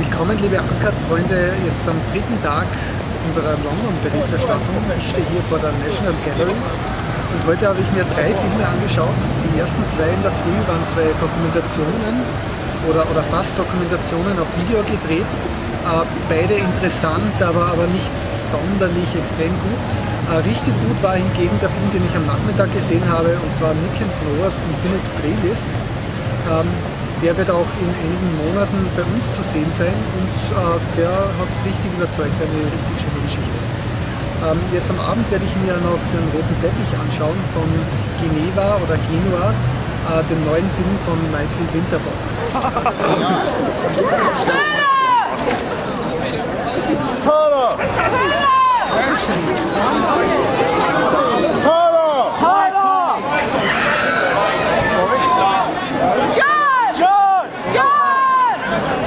Willkommen, liebe Uncut-Freunde, jetzt am dritten Tag unserer London-Berichterstattung. Ich stehe hier vor der National Gallery und heute habe ich mir drei Filme angeschaut. Die ersten zwei in der Früh waren zwei Dokumentationen oder, oder fast Dokumentationen auf Video gedreht. Äh, beide interessant, aber, aber nicht sonderlich extrem gut. Äh, richtig gut war hingegen der Film, den ich am Nachmittag gesehen habe, und zwar Nick and Noah's Infinite Playlist. Ähm, der wird auch in einigen Monaten bei uns zu sehen sein und äh, der hat richtig überzeugt, eine richtig schöne Geschichte. Ähm, jetzt am Abend werde ich mir noch den roten Teppich anschauen von Geneva oder Genua, äh, den neuen Film von Michael Winterbottom.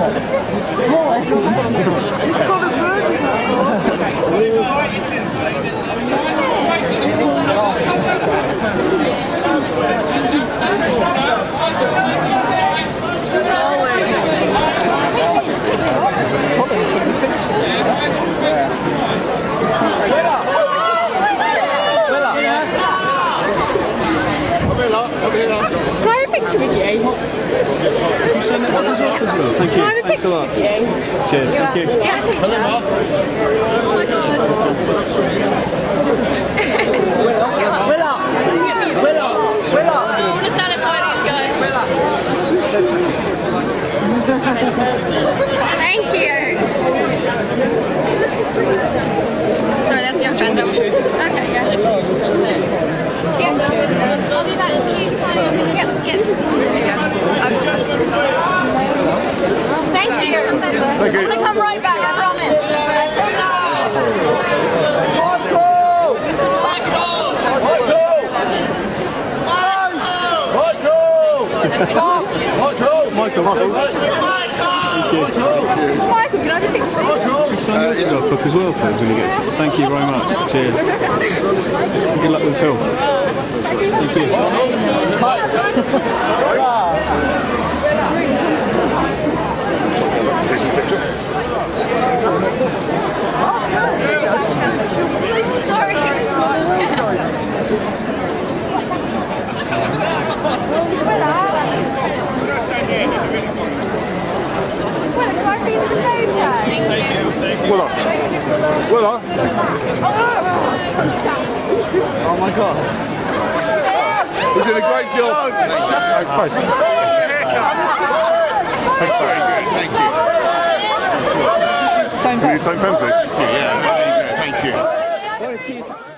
もう。る Thank you. Thanks a lot. Cheers. Thank you. Hello, Mark. Oh my God. Michael! Michael! Michael! Michael, can I just take Michael! Sign book as well, please, Thank you very much. Cheers. Good luck with the film. Thank you. Thank you. Thank you. Oh my God. You did a great job. Thank you. Thank you. Thank you. Thank you. Thank you. Same pen, please. Thank you. Thank you.